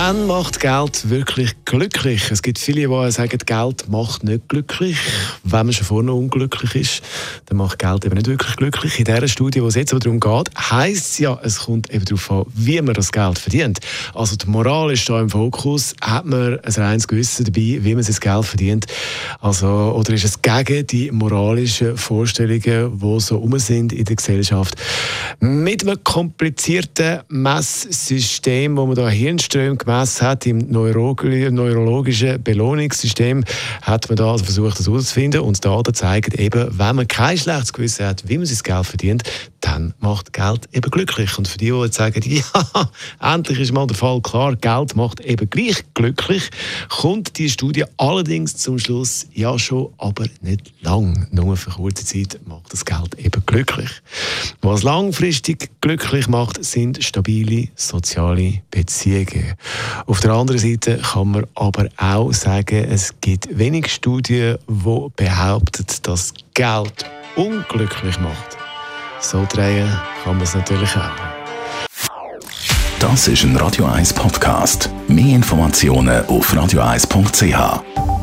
Wann macht Geld wirklich glücklich? Es gibt viele, die sagen, Geld macht nicht glücklich. Wenn man schon vorne unglücklich ist, dann macht Geld eben nicht wirklich glücklich. In dieser Studie, wo es jetzt aber darum geht, heisst es ja, es kommt eben darauf an, wie man das Geld verdient. Also die Moral ist da im Fokus. Hat man ein reines Gewissen dabei, wie man sein Geld verdient? Also, oder ist es gegen die moralischen Vorstellungen, die so rum sind in der Gesellschaft? Mit einem komplizierten Messsystem, wo man da Hirnströme gemessen hat, im neurologischen Belohnungssystem, hat man da also versucht, das herauszufinden. Und die Daten zeigen eben, wenn man kein schlechtes Gewissen hat, wie man sein Geld verdient, dann macht Geld eben glücklich. Und für die, die jetzt sagen, ja, endlich ist mal der Fall klar, Geld macht eben gleich glücklich, kommt die Studie allerdings zum Schluss, ja schon, aber nicht lang. Nur für kurze Zeit macht das Geld eben glücklich. Was langfristig glücklich macht, sind stabile soziale Beziehungen. Auf der anderen Seite kann man aber auch sagen, es gibt wenig Studien, die behaupten, dass Geld unglücklich macht. So drehen kann man es natürlich auch. Das ist ein Radio 1 Podcast. Mehr Informationen auf radio1.ch.